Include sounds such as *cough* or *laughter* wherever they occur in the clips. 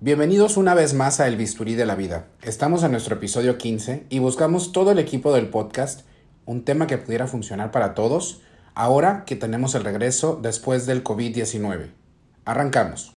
Bienvenidos una vez más a El Bisturí de la Vida. Estamos en nuestro episodio 15 y buscamos todo el equipo del podcast un tema que pudiera funcionar para todos ahora que tenemos el regreso después del COVID-19. Arrancamos.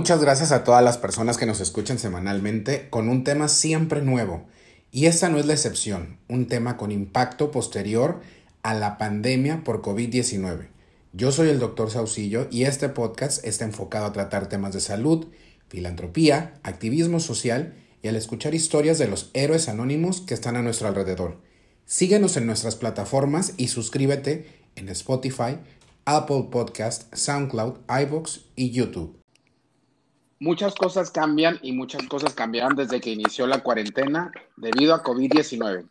Muchas gracias a todas las personas que nos escuchan semanalmente con un tema siempre nuevo. Y esta no es la excepción, un tema con impacto posterior a la pandemia por COVID-19. Yo soy el doctor Saucillo y este podcast está enfocado a tratar temas de salud, filantropía, activismo social y al escuchar historias de los héroes anónimos que están a nuestro alrededor. Síguenos en nuestras plataformas y suscríbete en Spotify, Apple Podcast, SoundCloud, iVoox y YouTube. Muchas cosas cambian y muchas cosas cambiaron desde que inició la cuarentena debido a COVID-19.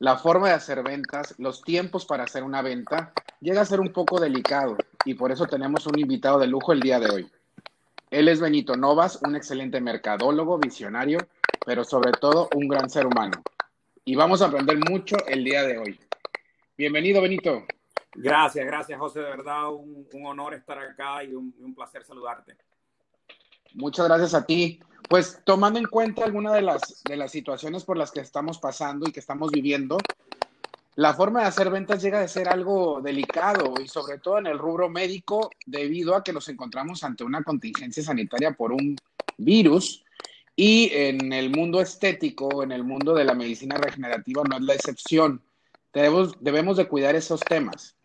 La forma de hacer ventas, los tiempos para hacer una venta, llega a ser un poco delicado y por eso tenemos un invitado de lujo el día de hoy. Él es Benito Novas, un excelente mercadólogo, visionario, pero sobre todo un gran ser humano. Y vamos a aprender mucho el día de hoy. Bienvenido, Benito. Gracias, gracias, José. De verdad, un, honor estar acá y un placer saludarte. Muchas gracias a ti. Pues tomando en cuenta algunas de las, de las situaciones por las que estamos pasando y que estamos viviendo, la forma de hacer ventas llega a ser algo delicado y sobre todo en el rubro médico debido a que nos encontramos ante una contingencia sanitaria por un virus y en el mundo estético, en el mundo de la medicina regenerativa no es la excepción. Debemos, debemos de cuidar esos temas.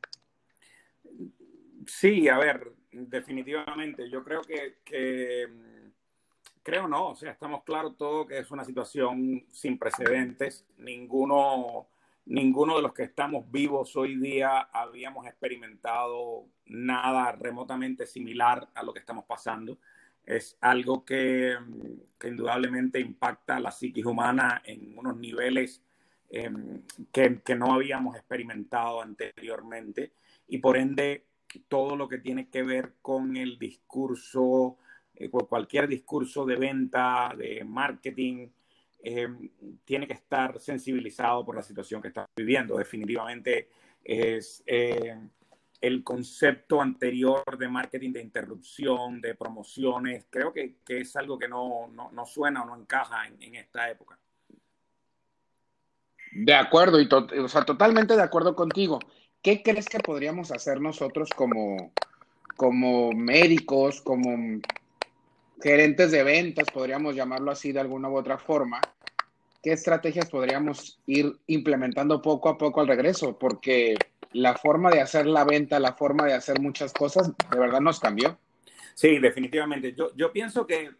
Sí, a ver, definitivamente. Yo creo que, mm, creo no, o sea, estamos claros todo que es una situación sin precedentes. Ninguno, ninguno de los que estamos vivos hoy día habíamos experimentado nada remotamente similar a lo que estamos pasando. Es algo que, mm, indudablemente impacta la psiquis humana en unos niveles em, que no habíamos experimentado anteriormente y por ende todo lo que tiene que ver con el discurso, eh, cualquier discurso de venta, de marketing, eh, tiene que estar sensibilizado por la situación que está viviendo. Definitivamente es eh, el concepto anterior de marketing de interrupción, de promociones, creo que, es algo que no, suena o no encaja en, esta época. De acuerdo, y o sea, totalmente de acuerdo contigo. ¿Qué crees que podríamos hacer nosotros como, como médicos, como gerentes de ventas, podríamos llamarlo así de alguna u otra forma? ¿Qué estrategias podríamos ir implementando poco a poco al regreso? Porque la forma de hacer la venta, la forma de hacer muchas cosas, de verdad nos cambió. Sí, definitivamente. Yo, yo pienso que,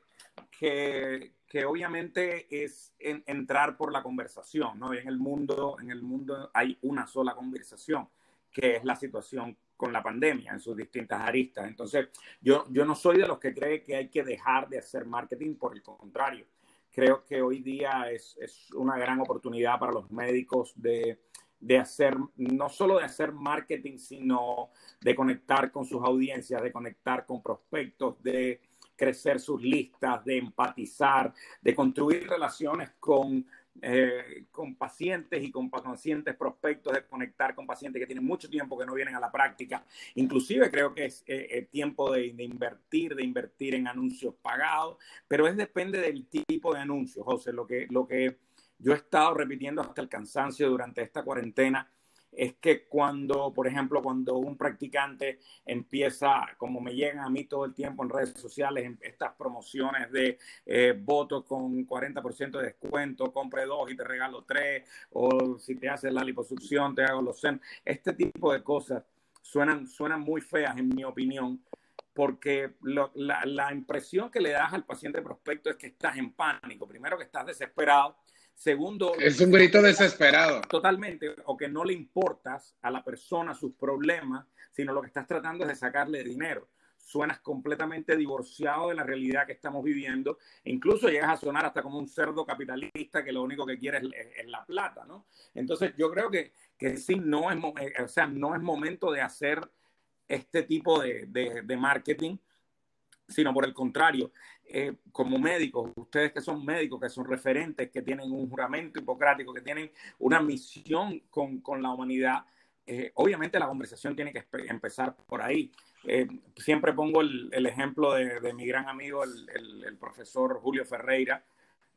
que, que obviamente es entrar por la conversación, ¿no? En el mundo, en el mundo hay una sola conversación que es la situación con la pandemia en sus distintas aristas. Entonces, yo, yo no soy de los que cree que hay que dejar de hacer marketing, por el contrario. Creo que hoy día es, es una gran oportunidad para los médicos de, de hacer, no solo de hacer marketing, sino de conectar con sus audiencias, de conectar con prospectos, de crecer sus listas, de empatizar, de construir relaciones con eh, con pacientes y con pacientes prospectos, de conectar con pacientes que tienen mucho tiempo que no vienen a la práctica. Inclusive creo que es eh, tiempo de, invertir, de invertir en anuncios pagados, pero es depende del tipo de anuncios, José. Lo que, lo que yo he estado repitiendo hasta el cansancio durante esta cuarentena es que cuando, por ejemplo, cuando un practicante empieza, como me llegan a mí todo el tiempo en redes sociales, estas promociones de eh, votos con 40% de descuento, compre dos y te regalo tres, o si te haces la liposucción, te hago los sen. Este tipo de cosas suenan, suenan muy feas, en mi opinión, porque la, la impresión que le das al paciente prospecto es que estás en pánico. Primero, que estás desesperado Segundo, es un grito desesperado. Totalmente, o que no le importas a la persona sus problemas, sino lo que estás tratando es de sacarle dinero. Suenas completamente divorciado de la realidad que estamos viviendo. E incluso llegas a sonar hasta como un cerdo capitalista que lo único que quiere es, la plata, ¿no? Entonces yo creo que, que sí, no es, eh, o sea, no es momento de hacer este tipo de, de, marketing, sino por el contrario, eh, como médicos, ustedes que son médicos, que son referentes, que tienen un juramento hipocrático, que tienen una misión con, con la humanidad, eh, obviamente la conversación tiene que empezar por ahí. Eh, siempre pongo el, el ejemplo de, de, mi gran amigo, el, el, profesor Julio Ferreira,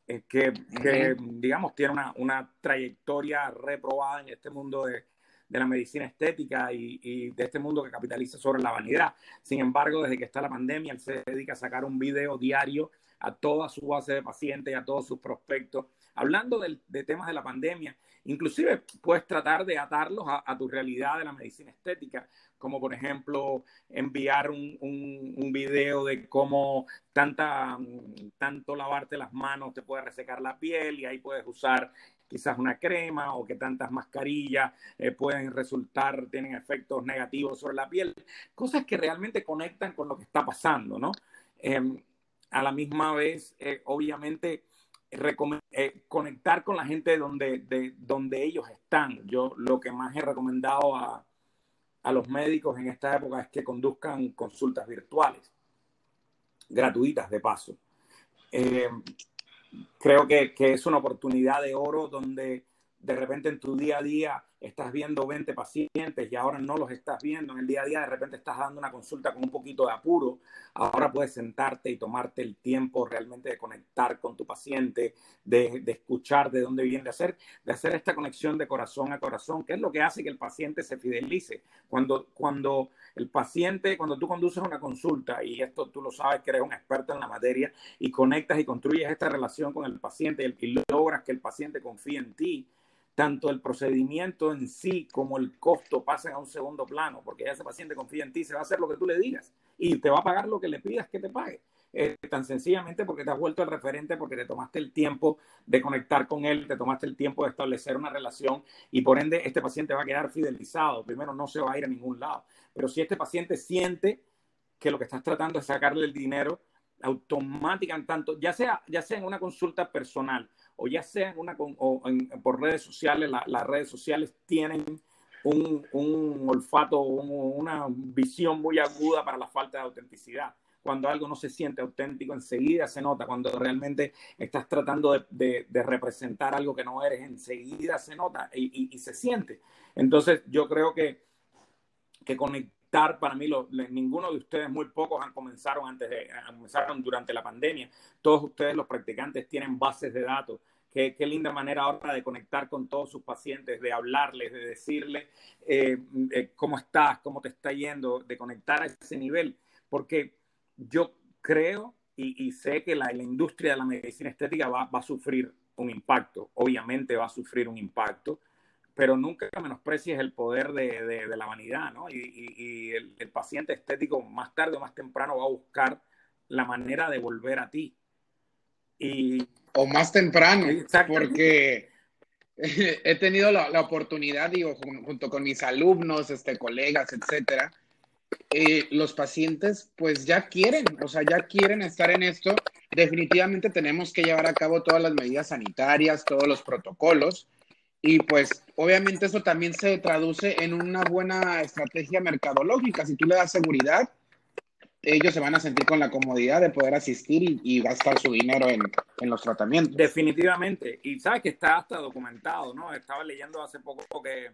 que, que, digamos, tiene una, una trayectoria reprobada en este mundo de, de la medicina estética y, de este mundo que capitaliza sobre la vanidad. Sin embargo, desde que está la pandemia, él se dedica a sacar un video diario a toda su base de pacientes y a todos sus prospectos, hablando de, temas de la pandemia. Inclusive puedes tratar de atarlos a, tu realidad de la medicina estética, como por ejemplo enviar un, un, video de cómo tanta, tanto lavarte las manos te puede resecar la piel y ahí puedes usar quizás una crema o que tantas mascarillas eh, pueden resultar, tienen efectos negativos sobre la piel, cosas que realmente conectan con lo que está pasando, ¿no? Em, a la misma vez, eh, obviamente, eh, conectar con la gente donde, de, donde ellos están. Yo lo que más he recomendado a, a los médicos en esta época es que conduzcan consultas virtuales, gratuitas de paso. Em, creo que, que, es una oportunidad de oro donde de repente en tu día a día estás viendo 20 pacientes y ahora no los estás viendo en el día a día, de repente estás dando una consulta con un poquito de apuro, ahora puedes sentarte y tomarte el tiempo realmente de conectar con tu paciente, de, de, escuchar de dónde viene, de hacer, de hacer esta conexión de corazón a corazón, que es lo que hace que el paciente se fidelice. Cuando, cuando el paciente, cuando tú conduces una consulta, y esto tú lo sabes que eres un experto en la materia, y conectas y construyes esta relación con el paciente y logras que el paciente confíe en ti, tanto el procedimiento en sí como el costo pasan a un segundo plano, porque ya ese paciente confía en ti, se va a hacer lo que tú le digas y te va a pagar lo que le pidas que te pague. Eh, tan sencillamente porque te has vuelto el referente, porque te tomaste el tiempo de conectar con él, te tomaste el tiempo de establecer una relación y por ende este paciente va a quedar fidelizado. Primero no se va a ir a ningún lado, pero si este paciente siente que lo que estás tratando es sacarle el dinero, automáticamente, tanto, ya sea, ya sea en una consulta personal o ya sea en una, o por redes sociales, las redes sociales tienen un, un olfato, una visión muy aguda para la falta de autenticidad. Cuando algo no se siente auténtico, enseguida se nota. Cuando realmente estás tratando de, de, representar algo que no eres, enseguida se nota y, y, se siente. Entonces, yo creo que, que conectar para mí, lo, ninguno de ustedes, muy pocos han comenzado antes de, comenzaron durante la pandemia. Todos ustedes, los practicantes, tienen bases de datos. Qué, qué, linda manera ahora de conectar con todos sus pacientes, de hablarles, de decirles eh, eh, cómo estás, cómo te está yendo, de conectar a ese nivel. Porque yo creo y, sé que la, industria de la medicina estética va, a sufrir un impacto. Obviamente va a sufrir un impacto pero nunca menosprecies el poder de, de, la vanidad, ¿no? Y, y el, el, paciente estético más tarde o más temprano va a buscar la manera de volver a ti. Y, o más temprano, porque *laughs* he tenido la, la, oportunidad, digo, junto con mis alumnos, este, colegas, etcétera, eh, los pacientes pues ya quieren, o sea, ya quieren estar en esto. Definitivamente tenemos que llevar a cabo todas las medidas sanitarias, todos los protocolos, y pues obviamente eso también se traduce en una buena estrategia mercadológica. Si tú le das seguridad, ellos se van a sentir con la comodidad de poder asistir y, gastar su dinero en, en, los tratamientos. Definitivamente. Y sabes que está hasta documentado, ¿no? Estaba leyendo hace poco que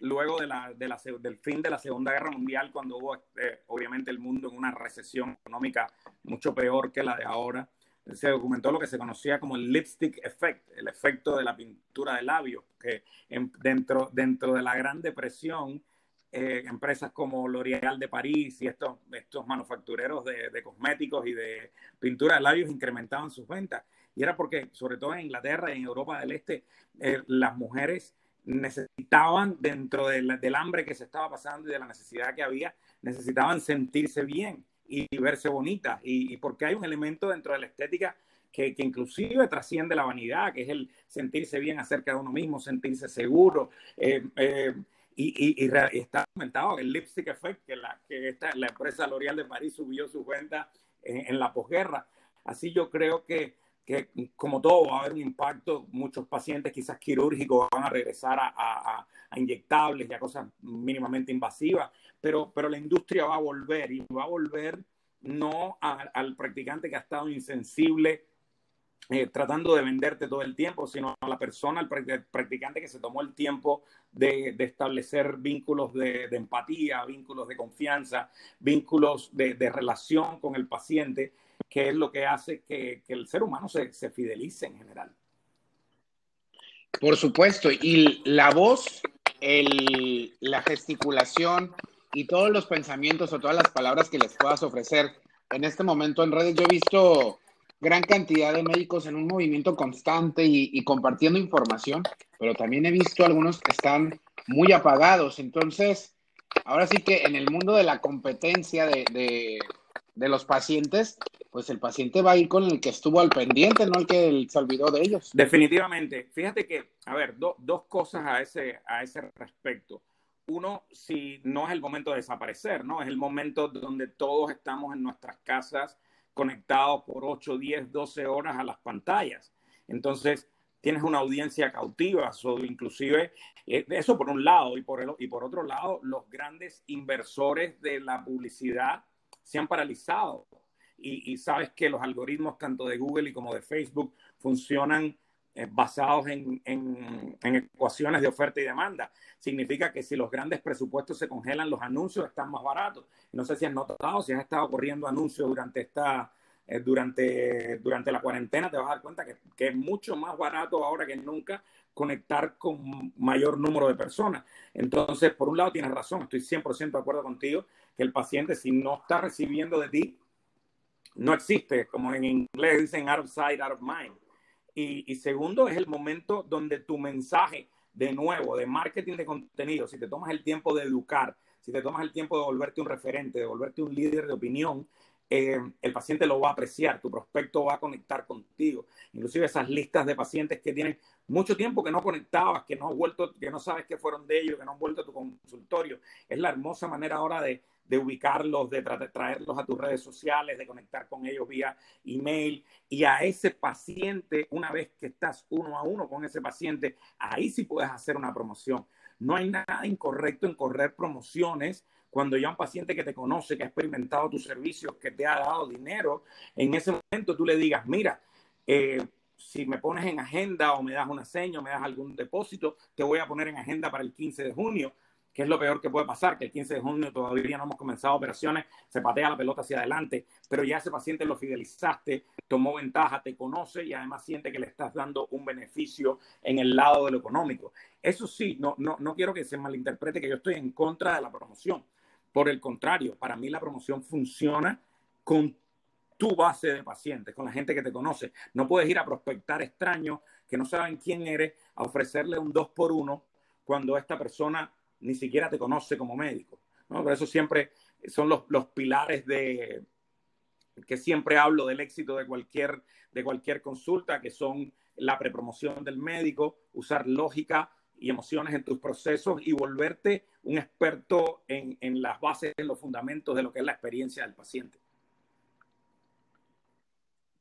luego de la, de la, del fin de la Segunda Guerra Mundial, cuando hubo eh, obviamente el mundo en una recesión económica mucho peor que la de ahora, se documentó lo que se conocía como el lipstick effect, el efecto de la pintura de labios, que en, dentro, dentro de la Gran Depresión, eh, empresas como L'Oréal de París y estos, estos manufactureros de, cosméticos y de pintura de labios incrementaban sus ventas. Y era porque, sobre todo en Inglaterra y en Europa del Este, eh, las mujeres necesitaban, dentro del hambre que se estaba pasando y de la necesidad que había, necesitaban sentirse bien y verse bonita. Y, y, porque hay un elemento dentro de la estética que, que, inclusive trasciende la vanidad, que es el sentirse bien acerca de uno mismo, sentirse seguro. Eh, eh, y, y, y, está comentado el lipstick effect, que la, que esta, la empresa L'Oréal de París subió su cuenta en, en la posguerra. Así yo creo que, que como todo va a haber un impacto, muchos pacientes quizás quirúrgicos van a regresar a, inyectables y a cosas mínimamente invasivas, pero, pero la industria va a volver y va a volver no al practicante que ha estado insensible eh, tratando de venderte todo el tiempo, sino a la persona, al practicante que se tomó el tiempo de, establecer vínculos de, empatía, vínculos de confianza, vínculos de, relación con el paciente, que es lo que hace que, el ser humano se, se, fidelice en general. Por supuesto, y la voz, el, la gesticulación y todos los pensamientos o todas las palabras que les puedas ofrecer en este momento en redes, yo he visto gran cantidad de médicos en un movimiento constante y, compartiendo información, pero también he visto algunos que están muy apagados. Entonces, ahora sí que en el mundo de la competencia de, los pacientes, pues el paciente va a ir con el que estuvo al pendiente, no el que se olvidó de ellos. Definitivamente. Fíjate que, a ver, dos cosas a ese, a ese respecto. Uno, si no es el momento de desaparecer, ¿no? Es el momento donde todos estamos en nuestras casas conectados por 8, 10, 12 horas a las pantallas. Entonces, tienes una audiencia cautiva, so, inclusive eh, eso por un lado y por, el, y por otro lado, los grandes inversores de la publicidad se han paralizado y, sabes que los algoritmos tanto de Google y como de Facebook funcionan basados en, en, en, ecuaciones de oferta y demanda. Significa que si los grandes presupuestos se congelan, los anuncios están más baratos. No sé si has notado, si has estado corriendo anuncios durante esta, eh, durante, durante la cuarentena, te vas a dar cuenta que, que, es mucho más barato ahora que nunca conectar con mayor número de personas. Entonces, por un lado, tienes razón, estoy 100% de acuerdo contigo, que el paciente si no está recibiendo de ti, no existe, como en inglés dicen out of sight, out of mind. Y, segundo, es el momento donde tu mensaje, de nuevo, de marketing de contenido, si te tomas el tiempo de educar, si te tomas el tiempo de volverte un referente, de volverte un líder de opinión, eh, el paciente lo va a apreciar, tu prospecto va a conectar contigo. Inclusive esas listas de pacientes que tienen mucho tiempo que no conectabas, que no, has vuelto, que no sabes qué fueron de ellos, que no han vuelto a tu consultorio. Es la hermosa manera ahora de, ubicarlos, de traerlos a tus redes sociales, de conectar con ellos vía email. Y a ese paciente, una vez que estás uno a uno con ese paciente, ahí sí puedes hacer una promoción. No hay nada incorrecto en correr promociones cuando ya un paciente que te conoce, que ha experimentado tus servicios, que te ha dado dinero, en ese momento tú le digas, mira, eh, si me pones en agenda o me das una seña o me das algún depósito, te voy a poner en agenda para el 15 de junio que es lo peor que puede pasar, que el 15 de junio todavía no hemos comenzado operaciones, se patea la pelota hacia adelante, pero ya ese paciente lo fidelizaste, tomó ventaja, te conoce y además siente que le estás dando un beneficio en el lado de lo económico. Eso sí, no, no, no quiero que se malinterprete que yo estoy en contra de la promoción. Por el contrario, para mí la promoción funciona con tu base de pacientes, con la gente que te conoce. No puedes ir a prospectar extraños que no saben quién eres, a ofrecerle un dos por uno cuando esta persona ni siquiera te conoce como médico. ¿no? Por eso siempre son los, los pilares de que siempre hablo del éxito de cualquier, de cualquier consulta, que son la prepromoción del médico, usar lógica y emociones en tus procesos y volverte un experto en, en las bases, en los fundamentos de lo que es la experiencia del paciente.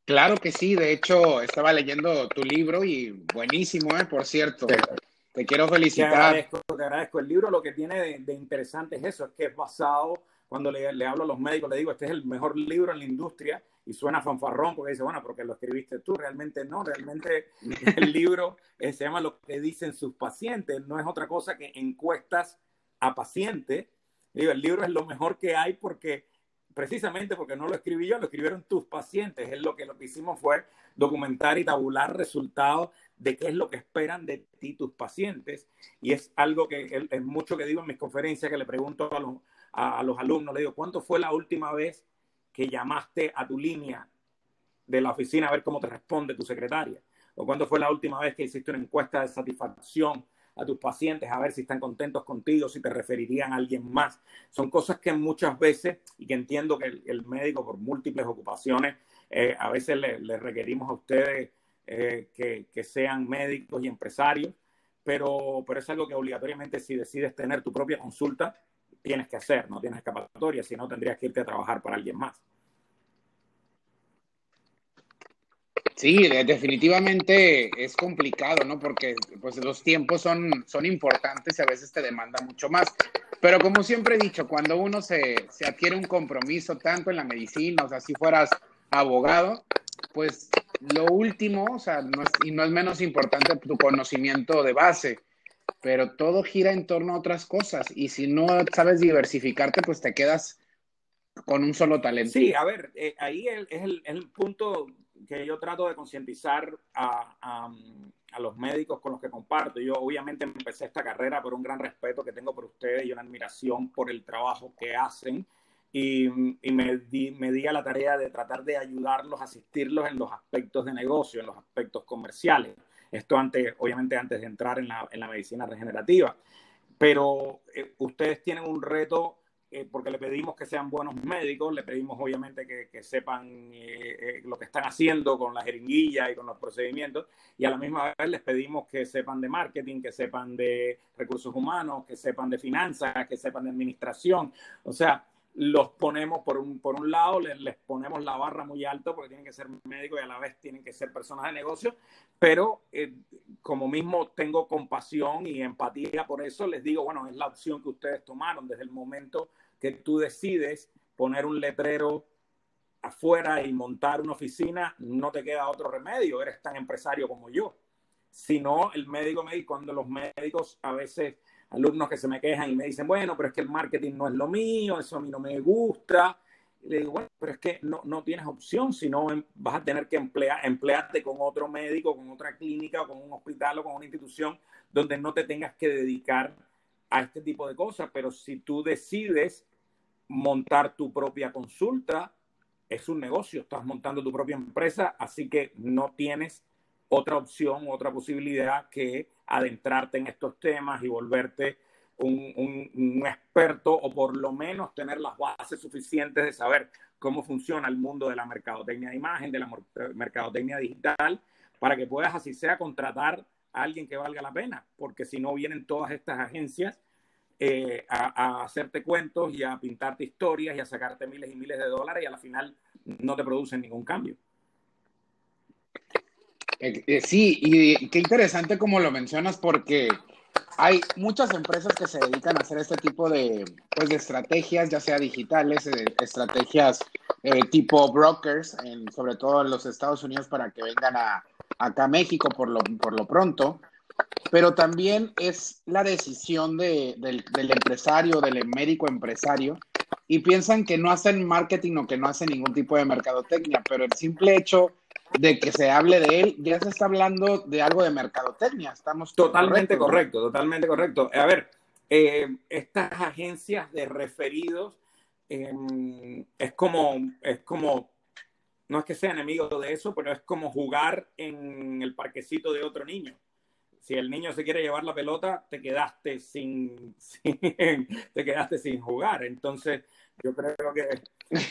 Claro que sí, de hecho estaba leyendo tu libro y buenísimo, ¿eh? por cierto. Te quiero felicitar. Te agradezco, te agradezco. El libro lo que tiene de, interesante es eso, es que es basado, cuando le, le, hablo a los médicos, le digo, este es el mejor libro en la industria y suena fanfarrón porque dice, bueno, porque lo escribiste tú, realmente no, realmente *laughs* el libro eh, se llama Lo que dicen sus pacientes, no es otra cosa que encuestas a pacientes. Digo, el libro es lo mejor que hay porque precisamente porque no lo escribí yo, lo escribieron tus pacientes. Es lo que lo que hicimos fue documentar y tabular resultados de qué es lo que esperan de ti tus pacientes. Y es algo que es mucho que digo en mis conferencias, que le pregunto a los, a, los alumnos, le digo, ¿cuánto fue la última vez que llamaste a tu línea de la oficina a ver cómo te responde tu secretaria? ¿O cuándo fue la última vez que hiciste una encuesta de satisfacción a tus pacientes a ver si están contentos contigo, si te referirían a alguien más? Son cosas que muchas veces, y que entiendo que el, médico por múltiples ocupaciones, eh, a veces le requerimos a ustedes eh, que, sean médicos y empresarios, pero, pero es algo que obligatoriamente si decides tener tu propia consulta, tienes que hacer, no tienes escapatoria, si no tendrías que irte a trabajar para alguien más. Sí, definitivamente es complicado, ¿no? Porque pues los tiempos son, son importantes y a veces te demanda mucho más. Pero como siempre he dicho, cuando uno se, se adquiere un compromiso tanto en la medicina, o sea, si fueras abogado, pues lo último, o sea, y no es menos importante tu conocimiento de base, pero todo gira en torno a otras cosas y si no sabes diversificarte, pues te quedas con un solo talento. Sí, a ver, eh, ahí es el, el, punto que yo trato de concientizar a, a, a, los médicos con los que comparto. Yo obviamente empecé esta carrera por un gran respeto que tengo por ustedes y una admiración por el trabajo que hacen. Y, y me, di, me di a la tarea de tratar de ayudarlos, asistirlos en los aspectos de negocio, en los aspectos comerciales. Esto antes, obviamente antes de entrar en la, en la medicina regenerativa. Pero eh, ustedes tienen un reto eh, porque le pedimos que sean buenos médicos, le pedimos obviamente que, que sepan eh, eh, lo que están haciendo con la jeringuilla y con los procedimientos, y a la misma vez les pedimos que sepan de marketing, que sepan de recursos humanos, que sepan de finanzas, que sepan de administración. O sea, los ponemos por un, por un lado, les, les, ponemos la barra muy alto porque tienen que ser médicos y a la vez tienen que ser personas de negocio, pero eh, como mismo tengo compasión y empatía por eso, les digo, bueno, es la opción que ustedes tomaron desde el momento que tú decides poner un letrero afuera y montar una oficina, no te queda otro remedio, eres tan empresario como yo. Si no, el médico cuando los médicos a veces alumnos que se me quejan y me dicen, bueno, pero es que el marketing no es lo mío, eso a mí no me gusta. Y le digo, bueno, pero es que no, no tienes opción, sino vas a tener que emplear, emplearte con otro médico, con otra clínica, o con un hospital o con una institución donde no te tengas que dedicar a este tipo de cosas. Pero si tú decides montar tu propia consulta, es un negocio, estás montando tu propia empresa, así que no tienes otra opción, otra posibilidad que adentrarte en estos temas y volverte un, un, experto o por lo menos tener las bases suficientes de saber cómo funciona el mundo de la mercadotecnia de imagen, de la mercadotecnia digital, para que puedas así sea contratar a alguien que valga la pena, porque si no vienen todas estas agencias eh, a, a, hacerte cuentos y a pintarte historias y a sacarte miles y miles de dólares y a la final no te producen ningún cambio. Eh, eh, sí, y qué interesante como lo mencionas porque hay muchas empresas que se dedican a hacer este tipo de, pues, de estrategias, ya sea digitales, eh, estrategias tipo brokers, en, sobre todo en los Estados Unidos para que vengan a, acá a México por lo, por lo pronto. Pero también es la decisión de, del, del empresario, del médico empresario, y piensan que no hacen marketing o que no hacen ningún tipo de mercadotecnia, pero el simple hecho de que se hable de él, ya se está hablando de algo de mercadotecnia. Estamos totalmente correcto, totalmente correcto. A ver, eh, estas agencias de referidos eh, es como es como no es que sea enemigo de eso, pero es como jugar en el parquecito de otro niño. Si el niño se quiere llevar la pelota, te quedaste sin, *laughs* te quedaste sin jugar. Entonces, yo creo que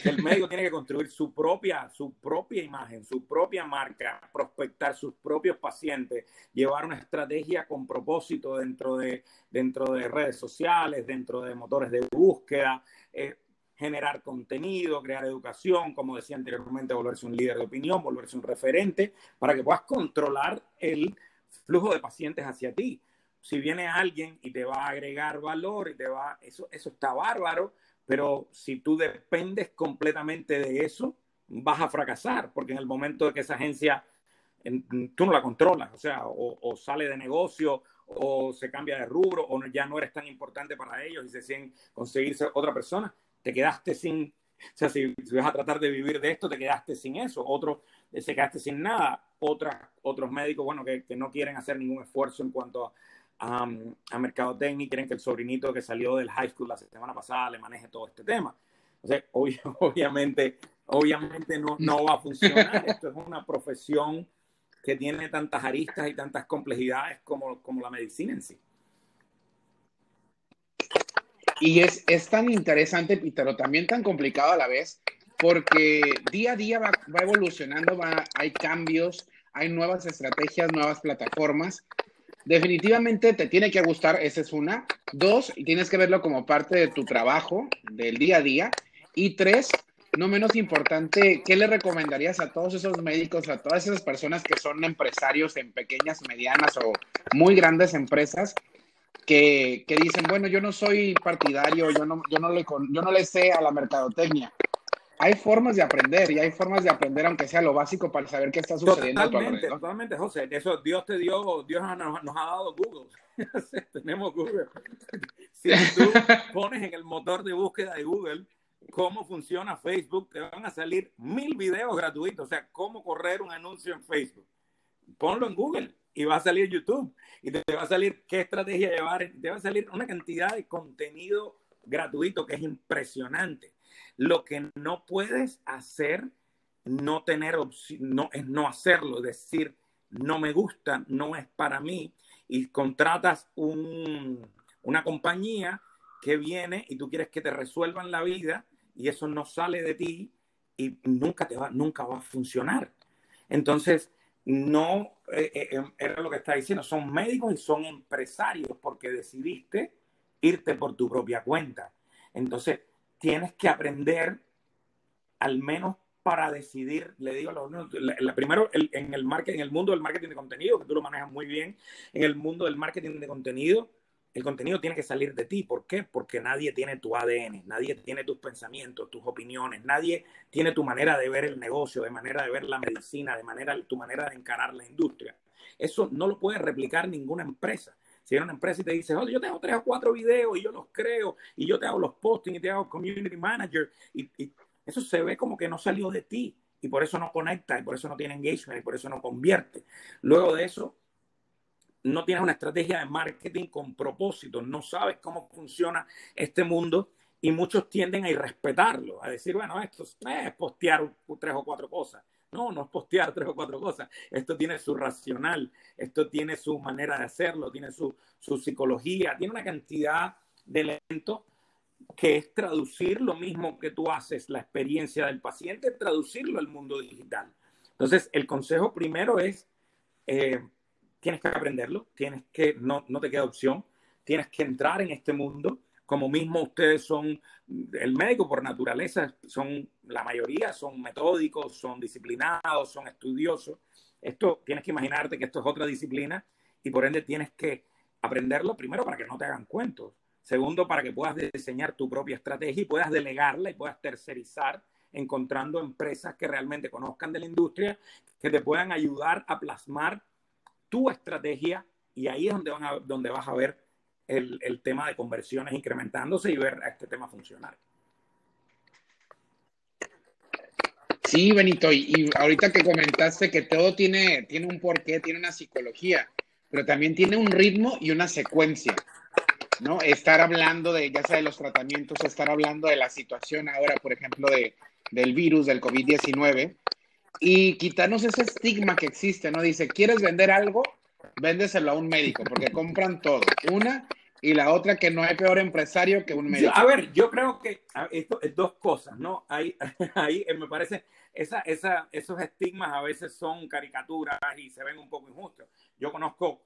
el médico tiene que construir su propia, su propia imagen, su propia marca, prospectar sus propios pacientes, llevar una estrategia con propósito dentro de, dentro de redes sociales, dentro de motores de búsqueda, eh, generar contenido, crear educación, como decía anteriormente, volverse un líder de opinión, volverse un referente, para que puedas controlar el flujo de pacientes hacia ti. Si viene alguien y te va a agregar valor y te va, eso, eso está bárbaro, pero si tú dependes completamente de eso, vas a fracasar, porque en el momento de que esa agencia tú no la controlas, o sea, o, sale de negocio, o se cambia de rubro, o ya no eres tan importante para ellos y se siguen conseguirse otra persona, te quedaste sin, o sea, si, vas a tratar de vivir de esto, te quedaste sin eso, otros se quedaste sin nada, Otras, otros médicos, bueno, que, que no quieren hacer ningún esfuerzo en cuanto a a, a Mercadotecnia y quieren que el sobrinito que salió del high school la semana pasada le maneje todo este tema. O sea, *laughs* obviamente, obviamente no, no va a funcionar. Esto es una profesión que tiene tantas aristas y tantas complejidades como, como la medicina en sí. Y es, es tan interesante, pero también tan complicado a la vez, porque día a día va, evolucionando, va, hay cambios, hay nuevas estrategias, nuevas plataformas, definitivamente te tiene que gustar, esa es una. Dos, tienes que verlo como parte de tu trabajo, del día a día. Y tres, no menos importante, ¿qué le recomendarías a todos esos médicos, a todas esas personas que son empresarios en pequeñas, medianas o muy grandes empresas que, que dicen, bueno, yo no soy partidario, yo no, yo, no le, yo no le sé a la mercadotecnia? Hay formas de aprender y hay formas de aprender, aunque sea lo básico, para saber qué está sucediendo. Totalmente, totalmente, José. Eso Dios te dio, Dios nos, nos ha dado Google. *laughs* Tenemos Google. Si tú *laughs* pones en el motor de búsqueda de Google cómo funciona Facebook, te van a salir mil videos gratuitos, o sea, cómo correr un anuncio en Facebook. Ponlo en Google y va a salir YouTube y te va a salir qué estrategia llevar, te va a salir una cantidad de contenido gratuito que es impresionante. Lo que no puedes hacer, no tener no, es no hacerlo, decir, no me gusta, no es para mí, y contratas un, una compañía que viene y tú quieres que te resuelvan la vida y eso no sale de ti y nunca te va, nunca va a funcionar. Entonces, no eh, eh, em, era lo que está diciendo, son médicos y son empresarios porque decidiste irte por tu propia cuenta. Entonces, tienes que aprender al menos para decidir, le digo, la, primero en el marketing, en el mundo del marketing de contenido, que tú lo manejas muy bien, en el mundo del marketing de contenido, el contenido tiene que salir de ti. ¿Por qué? Porque nadie tiene tu ADN, nadie tiene tus pensamientos, tus opiniones, nadie tiene tu manera de ver el negocio, de manera de ver la medicina, de manera, tu manera de encarar la industria. Eso no lo puede replicar ninguna empresa. Si hay una empresa y te dice, yo tengo tres o cuatro videos y yo los creo y yo te hago los postings y te hago community manager y, y eso se ve como que no salió de ti y por eso no conecta y por eso no tiene engagement y por eso no convierte. Luego de eso, no tienes una estrategia de marketing con propósito, no sabes cómo funciona este mundo y muchos tienden a irrespetarlo, a decir, bueno, esto es postear tres o cuatro cosas. No, no es postear tres o cuatro cosas. Esto tiene su racional, esto tiene su manera de hacerlo, tiene su, su psicología, tiene una cantidad de elementos que es traducir lo mismo que tú haces, la experiencia del paciente, traducirlo al mundo digital. Entonces, el consejo primero es eh, tienes que aprenderlo, tienes que, no, no te queda opción, tienes que entrar en este mundo. Como mismo ustedes son, el médico por naturaleza, son, la mayoría son metódicos, son disciplinados, son estudiosos. Esto tienes que imaginarte que esto es otra disciplina y por ende tienes que aprenderlo primero para que no te hagan cuentos. Segundo, para que puedas diseñar tu propia estrategia y puedas delegarla y puedas tercerizar encontrando empresas que realmente conozcan de la industria, que te puedan ayudar a plasmar tu estrategia y ahí es donde, van a, donde vas a ver el, el, tema de conversiones incrementándose y ver a este tema funcionar. Sí, Benito, y, ahorita que comentaste que todo tiene, tiene un porqué, tiene una psicología, pero también tiene un ritmo y una secuencia, ¿no? Estar hablando de, ya sea de los tratamientos, estar hablando de la situación ahora, por ejemplo, de, del virus, del COVID-19, y quitarnos ese estigma que existe, ¿no? Dice, ¿quieres vender algo? Véndeselo a un médico, porque compran todo. Una y la otra que no hay peor empresario que un médico. a ver, yo creo que esto es dos cosas, ¿no? Ahí, *laughs* ahí eh, me parece, esa, esa, esos estigmas a veces son caricaturas y se ven un poco injustos. Yo conozco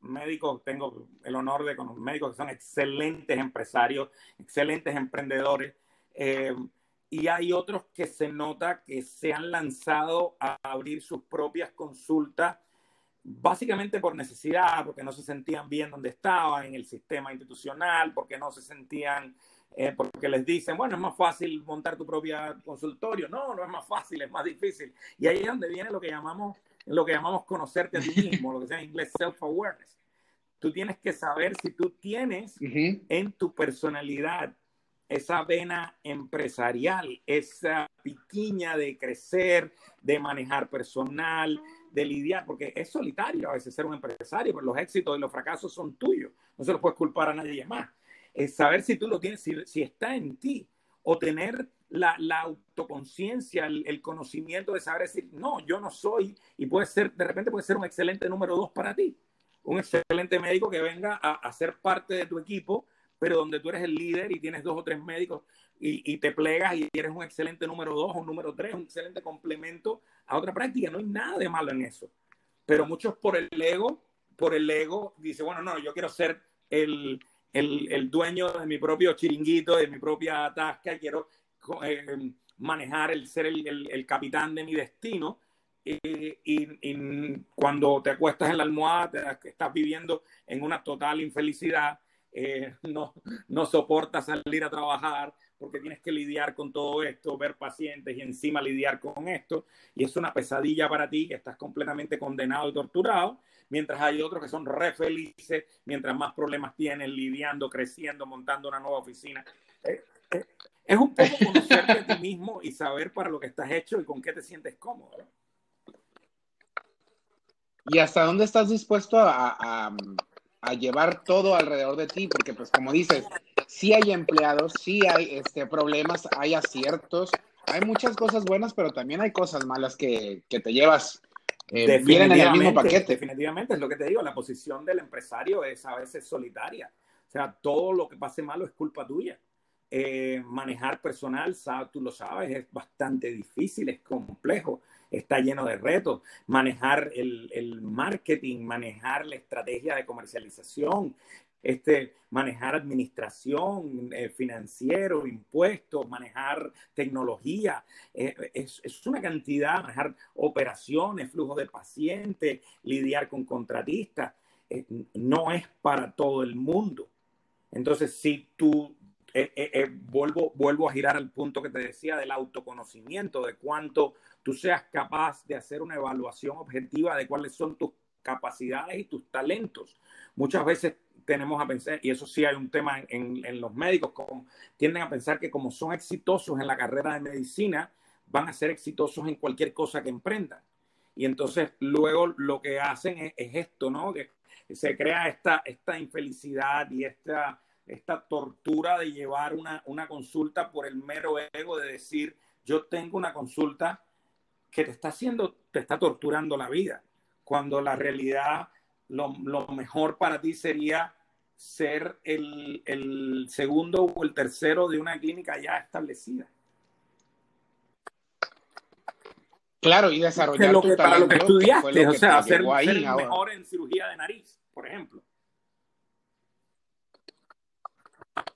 médicos, tengo el honor de conocer médicos que son excelentes empresarios, excelentes emprendedores. Eh, y hay otros que se nota que se han lanzado a abrir sus propias consultas, básicamente por necesidad, porque no se sentían bien donde estaban en el sistema institucional, porque no se sentían, eh, porque les dicen, bueno, es más fácil montar tu propia consultorio. No, no es más fácil, es más difícil. Y ahí es donde viene lo que llamamos, lo que llamamos conocerte a ti mismo, lo que se llama en inglés self-awareness. Tú tienes que saber si tú tienes en tu personalidad esa vena empresarial, esa piquiña de crecer, de manejar personal, de lidiar, porque es solitario a veces ser un empresario, pero los éxitos y los fracasos son tuyos, no se los puedes culpar a nadie más. Es saber si tú lo tienes, si, está en ti, o tener la, autoconciencia, el, el, conocimiento de saber decir, no, yo no soy, y puede ser, de repente puede ser un excelente número dos para ti, un excelente médico que venga a, a ser parte de tu equipo pero donde tú eres el líder y tienes dos o tres médicos y, te plegas y eres un excelente número dos o número tres, un excelente complemento a otra práctica. No hay nada de malo en eso. Pero muchos por el ego, por el ego, dice, bueno, no, yo quiero ser el, el, el dueño de mi propio chiringuito, de mi propia tasca, quiero eh, manejar el ser el, el, capitán de mi destino. Y, y, cuando te acuestas en la almohada, te, estás viviendo en una total infelicidad, eh, *laughs* no, no soportas salir a trabajar porque tienes que lidiar con todo esto, ver pacientes y encima lidiar con esto, y es una pesadilla para ti, que estás completamente condenado y torturado, mientras hay otros que son re felices, mientras más problemas tienen, lidiando, creciendo, montando una nueva oficina. Eh, eh, es un poco conocerte a ti mismo y saber para lo que estás hecho y con qué te sientes cómodo. ¿Y hasta dónde estás dispuesto a, llevar todo alrededor de ti? Porque, pues, como dices, sí hay empleados, sí hay este, problemas, hay aciertos, hay muchas cosas buenas, pero también hay cosas malas que, que te llevas. Eh, vienen en el mismo paquete. Definitivamente, es lo que te digo, la posición del empresario es a veces solitaria. O sea, todo lo que pase malo es culpa tuya. Eh, manejar personal, tú lo sabes, es bastante difícil, es complejo, está lleno de retos. Manejar el, marketing, manejar la estrategia de comercialización, este, manejar administración, eh, financiero, impuestos, manejar tecnología, eh, es, es, una cantidad, manejar operaciones, flujo de pacientes, lidiar con contratistas, no es para todo el mundo. Entonces, si tú eh, eh, eh, vuelvo, vuelvo a girar al punto que te decía del autoconocimiento, de cuánto tú seas capaz de hacer una evaluación objetiva de cuáles son tus capacidades y tus talentos. Muchas veces tenemos a pensar, y eso sí hay un tema en, los médicos, como, tienden a pensar que como son exitosos en la carrera de medicina, van a ser exitosos en cualquier cosa que emprendan. Y entonces luego lo que hacen es, es esto, ¿no? Que se crea esta, esta infelicidad y esta esta tortura de llevar una, una consulta por el mero ego de decir, yo tengo una consulta que te está haciendo, te está torturando la vida, cuando la realidad, lo, lo mejor para ti sería ser el, el, segundo o el tercero de una clínica ya establecida. Claro, y desarrollar lo que, para lo que estudiaste, o sea, ser, mejor en cirugía de nariz, por ejemplo.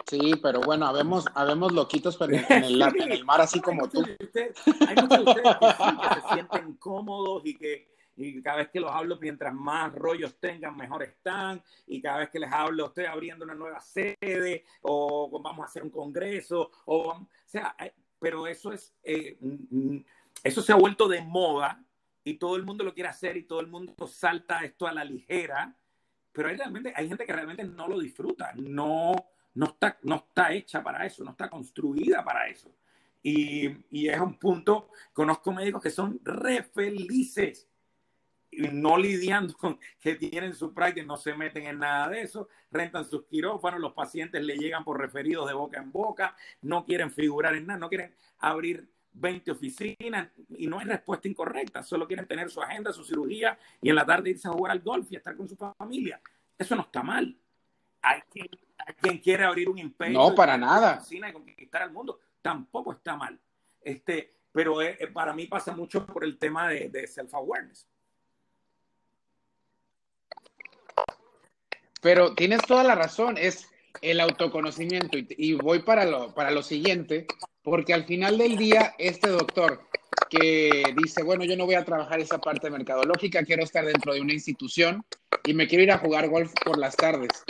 Sí, pero bueno, habemos, habemos loquitos en, el, *laughs* en el mar, así como tú. hay muchos de ustedes que, se sienten cómodos y que y cada vez que los hablo, mientras más rollos tengan, mejor están. Y cada vez que les hablo, estoy abriendo una nueva sede o vamos a hacer un congreso. O, o sea, pero eso es, eh, mm, eso se ha vuelto de moda y todo el mundo lo quiere hacer y todo el mundo salta esto a la ligera. Pero hay realmente, hay gente que realmente no lo disfruta, no, no está, no está hecha para eso, no está construida para eso. Y, y es un punto, conozco médicos que son re felices no lidiando con que tienen su práctica, no se meten en nada de eso, rentan sus quirófanos, los pacientes le llegan por referidos de boca en boca, no quieren figurar en nada, no quieren abrir 20 oficinas y no hay respuesta incorrecta, solo quieren tener su agenda, su cirugía y en la tarde irse a jugar al golf y estar con su familia. Eso no está mal. Hay que quien quiere abrir un imperio. No, para nada. Y conquistar al mundo. Tampoco está mal. Este, pero para mí pasa mucho por el tema de, self-awareness. Pero tienes toda la razón, es el autoconocimiento. Y, voy para lo, para lo siguiente, porque al final del día, este doctor que dice, bueno, yo no voy a trabajar esa parte mercadológica, quiero estar dentro de una institución y me quiero ir a jugar golf por las tardes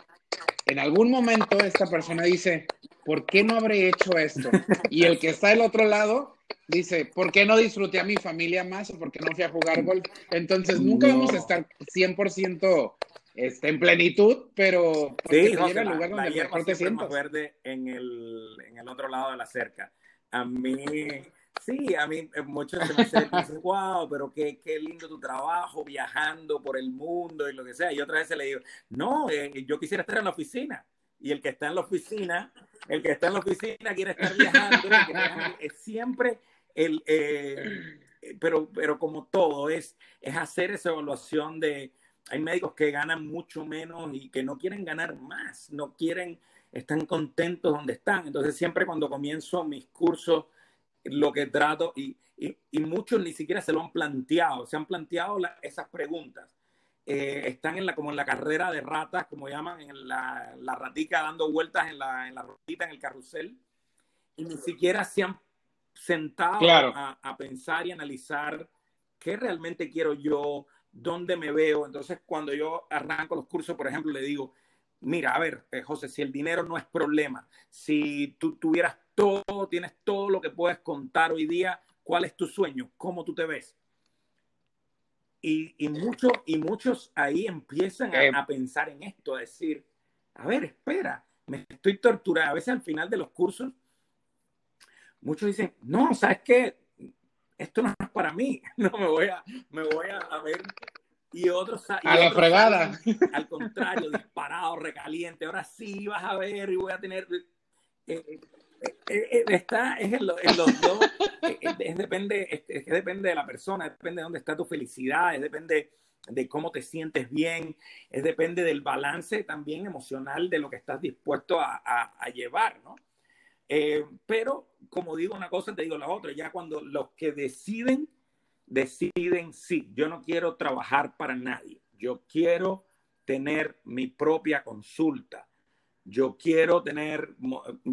en algún momento esta persona dice, ¿por qué no habré hecho esto? Y el que está del otro lado dice, ¿por qué no disfruté a mi familia más o por qué no fui a jugar golf? Entonces nunca vamos a estar 100% este, en plenitud, pero sí, no, el lugar donde mejor te sientas. verde en el, en el otro lado de la cerca. A mí Sí, a mí eh, muchos me dicen, *laughs* wow, pero qué, qué, lindo tu trabajo viajando por el mundo y lo que sea. Y otra vez le digo, no, eh, yo quisiera estar en la oficina. Y el que está en la oficina, el que está en la oficina quiere estar viajando. *laughs* es siempre el, eh, pero, pero como todo, es, es hacer esa evaluación de, hay médicos que ganan mucho menos y que no quieren ganar más, no quieren, están contentos donde están. Entonces siempre cuando comienzo mis cursos, lo que trato y, y, muchos ni siquiera se lo han planteado, se han planteado esas preguntas. Eh, están en la, como en la carrera de ratas, como llaman, en la, la ratica dando vueltas en la, en la rotita, en el carrusel, y ni siquiera se han, sentado a, a, pensar y analizar qué realmente quiero yo, dónde me veo. Entonces, cuando yo arranco los cursos, por ejemplo, le digo, mira, a ver, eh, José, si el dinero no es problema, si tú tuvieras todo, tienes todo lo que puedes contar hoy día, ¿cuál es tu sueño? ¿Cómo tú te ves? Y, y, muchos, y muchos ahí empiezan a, eh. a, pensar en esto, a decir, a ver, espera, me estoy torturando. A veces al final de los cursos, muchos dicen, no, ¿sabes qué? Esto no es para mí, *laughs* no me voy a, me voy a, ver. Y otros, a la fregada. al *laughs* contrario, disparado, recaliente. Ahora sí vas a ver y voy a tener. Eh, eh, está es en, los dos, es, depende, es, depende de la persona, depende de dónde está tu felicidad, es depende de cómo te sientes bien, es depende del balance también emocional de lo que estás dispuesto a, a, llevar, ¿no? Eh, pero, como digo una cosa, te digo la otra, ya cuando los que deciden, deciden, sí, yo no quiero trabajar para nadie, yo quiero tener mi propia consulta, yo quiero tener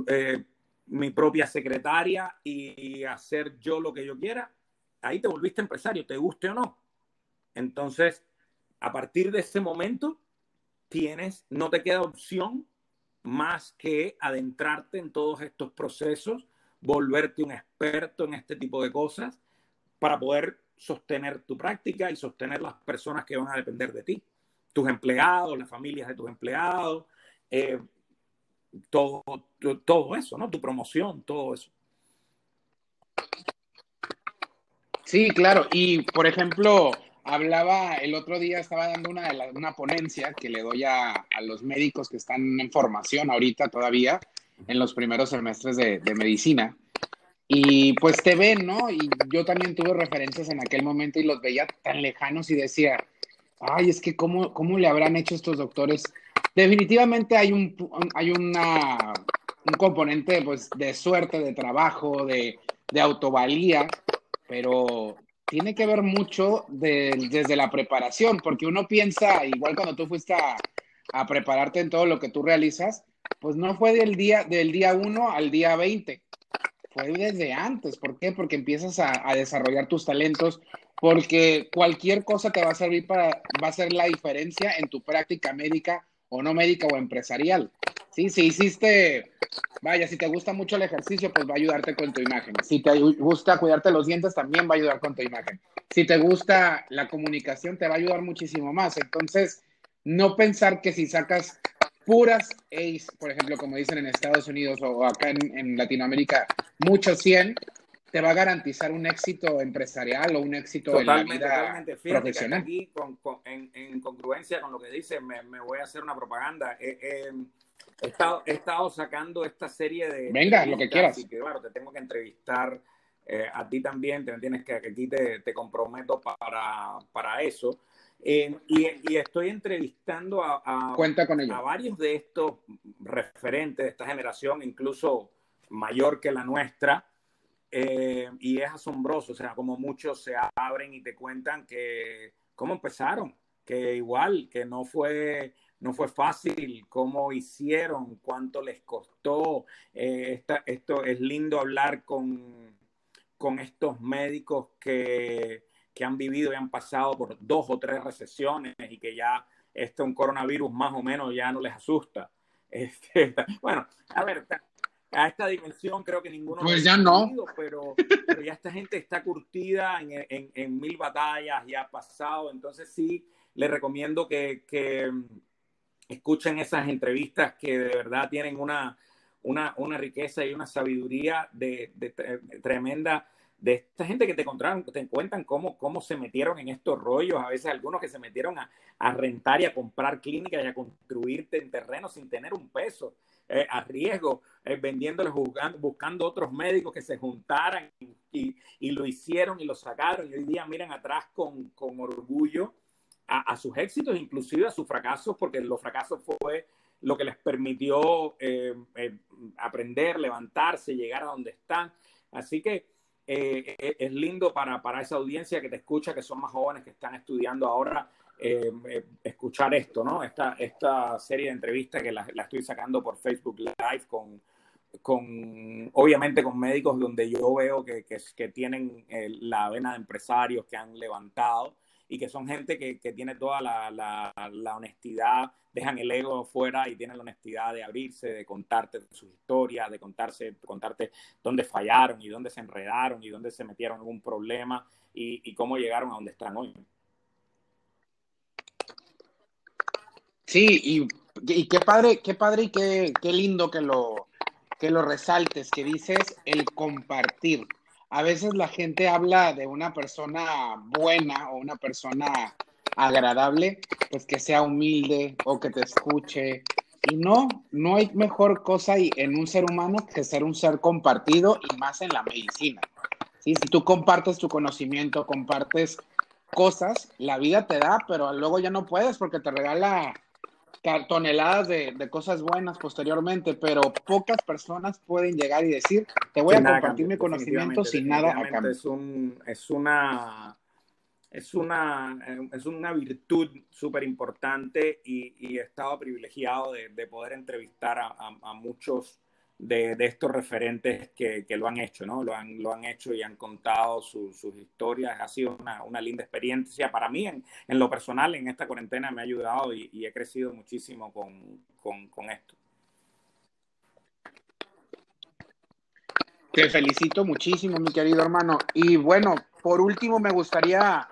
eh, mi propia secretaria y hacer yo lo que yo quiera, ahí te volviste empresario, te guste o no. Entonces, a partir de ese momento, tienes, no te queda opción más que adentrarte en todos estos procesos, volverte un experto en este tipo de cosas para poder sostener tu práctica y sostener las personas que van a depender de ti, tus empleados, las familias de tus empleados, eh, todo, todo eso, ¿no? Tu promoción, todo eso. Sí, claro. Y, por ejemplo, hablaba el otro día, estaba dando una, una ponencia que le doy a, a, los médicos que están en formación ahorita todavía, en los primeros semestres de, de, medicina. Y pues te ven, ¿no? Y yo también tuve referencias en aquel momento y los veía tan lejanos y decía, ay, es que cómo, cómo le habrán hecho estos doctores. Definitivamente hay un, hay una, un componente pues, de suerte, de trabajo, de, de autovalía, pero tiene que ver mucho desde la preparación, porque uno piensa, igual cuando tú fuiste a, prepararte en todo lo que tú realizas, pues no fue del día, del día 1 al día 20, fue desde antes. ¿Por qué? Porque empiezas a, a, desarrollar tus talentos, porque cualquier cosa te va a servir para, va a ser la diferencia en tu práctica médica o no médica o empresarial. Sí, si hiciste, vaya, si te gusta mucho el ejercicio, pues va a ayudarte con tu imagen. Si te gusta cuidarte los dientes, también va a ayudar con tu imagen. Si te gusta la comunicación, te va a ayudar muchísimo más. Entonces, no pensar que si sacas puras A's, por ejemplo, como dicen en Estados Unidos o acá en, Latinoamérica, mucho 100, te va a garantizar un éxito empresarial o un éxito en la vida profesional. aquí, en, congruencia con lo que dice, me, voy a hacer una propaganda. Eh, eh, he, estado, sacando esta serie de... Venga, lo que quieras. Y que, claro, te tengo que entrevistar eh, a ti también, te tienes que, aquí te, te comprometo para, para eso. y, y, estoy entrevistando a, a, Cuenta con a varios de estos referentes de esta generación, incluso mayor que la nuestra, eh, y es asombroso, o sea, como muchos se abren y te cuentan que cómo empezaron, que igual, que no fue, no fue fácil, cómo hicieron, cuánto les costó. Eh, esto es lindo hablar con, con estos médicos que, que han vivido y han pasado por dos o tres recesiones y que ya este un coronavirus más o menos ya no les asusta. *laughs* Este, bueno, a ver, a esta dimensión creo que ninguno pues ya no. pero, ya esta gente está curtida en, en, mil batallas y ha pasado. Entonces sí les recomiendo que, que, escuchen esas entrevistas que de verdad tienen una, una, una riqueza y una sabiduría de, de, tremenda de esta gente que te encontraron, te cuentan cómo, cómo se metieron en estos rollos, a veces algunos que se metieron a, a rentar y a comprar clínicas y a construirte en terreno sin tener un peso. Eh, a riesgo, eh, vendiéndoles, buscando, otros médicos que se juntaran y, lo hicieron y lo sacaron. Y hoy día miran atrás con, orgullo a, sus éxitos, inclusive a sus fracasos, porque los fracasos fue lo que les permitió eh, aprender, levantarse, llegar a donde están. Así que es lindo para esa audiencia que te escucha, que son más jóvenes, que están estudiando ahora eh, eh, escuchar esto, ¿no? Esta, esta serie de entrevistas que la, estoy sacando por Facebook Live con, con, obviamente con médicos donde yo veo que, que, tienen eh, la vena de empresarios que han levantado y que son gente que, que tiene toda la, la, honestidad, dejan el ego fuera y tienen la honestidad de abrirse, de contarte sus historias, de contarse, contarte dónde fallaron y dónde se enredaron y dónde se metieron en un problema y, y cómo llegaron a donde están hoy. Sí, y, qué padre, qué padre y qué, qué lindo que lo, que lo resaltes, que dices el compartir. A veces la gente habla de una persona buena o una persona agradable, pues que sea humilde o que te escuche. Y no, no hay mejor cosa en un ser humano que ser un ser compartido y más en la medicina. ¿Sí? Si tú compartes tu conocimiento, compartes cosas, la vida te da, pero luego ya no puedes porque te regala toneladas de, cosas buenas posteriormente, pero pocas personas pueden llegar y decir, te voy a compartir mi conocimiento sin nada a cambio. Es, un, es una es una, es una virtud súper importante y, he estado privilegiado de, poder entrevistar a muchos de, estos referentes que, lo han hecho, ¿no? Lo han, lo han hecho y han contado sus historias. Ha sido una, linda experiencia para mí. En, lo personal, en esta cuarentena me ha ayudado y, he crecido muchísimo con, esto. Te felicito muchísimo, mi querido hermano. Y bueno, por último, me gustaría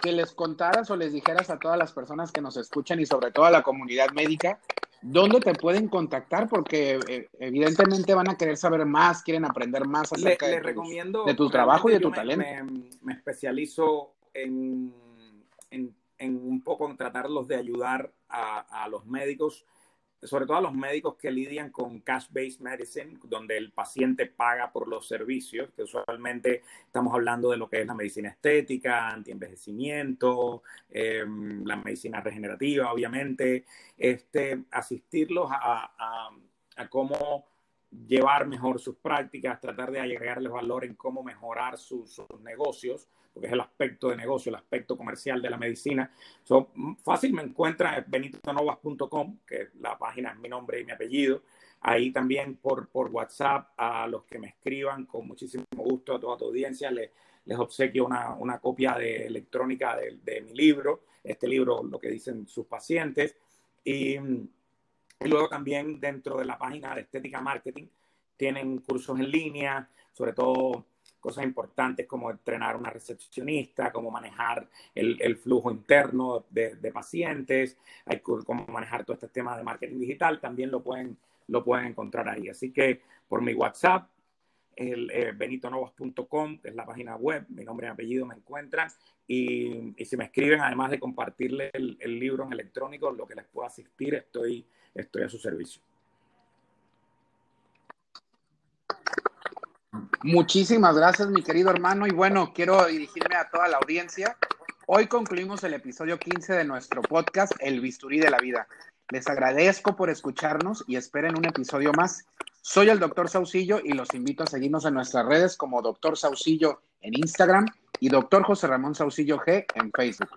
que les contaras o les dijeras a todas las personas que nos escuchan y sobre todo a la comunidad médica ¿Dónde te pueden contactar? Porque eh, evidentemente van a querer saber más, quieren aprender más acerca de, de, tu trabajo y de tu talento. Me, especializo en, en, un poco en tratarlos de ayudar a, a los médicos sobre todo a los médicos que lidian con cash-based medicine, donde el paciente paga por los servicios, que usualmente estamos hablando de lo que es la medicina estética, antienvejecimiento, eh, la medicina regenerativa, obviamente, este, asistirlos a cómo llevar mejor sus prácticas, tratar de agregarles valor en cómo mejorar sus, negocios, porque es el aspecto de negocio, el aspecto comercial de la medicina. So, fácil me encuentra en benitonovas.com, que la página es mi nombre y mi apellido. Ahí también por, por WhatsApp a los que me escriban, con muchísimo gusto a toda tu audiencia, les, les obsequio una, una copia de, electrónica de, de mi libro, este libro, lo que dicen sus pacientes. Y y luego también dentro de la página de Estética Marketing tienen cursos en línea, sobre todo cosas importantes como entrenar una recepcionista, cómo manejar el, flujo interno de, pacientes, hay cómo manejar todo este tema de marketing digital, también lo pueden, lo pueden encontrar ahí. Así que por mi WhatsApp, el eh, benitonovas.com, que es la página web, mi nombre y apellido me encuentran. Y, si me escriben, además de compartirle el, el libro en electrónico, lo que les pueda asistir, estoy estoy a su servicio. Muchísimas gracias, mi querido hermano. Y bueno, quiero dirigirme a toda la audiencia. Hoy concluimos el episodio 15 de nuestro podcast, El Bisturí de la Vida. Les agradezco por escucharnos y esperen un episodio más. Soy el doctor Saucillo y los invito a seguirnos en nuestras redes como doctor Saucillo en Instagram y doctor José Ramón Saucillo G en Facebook.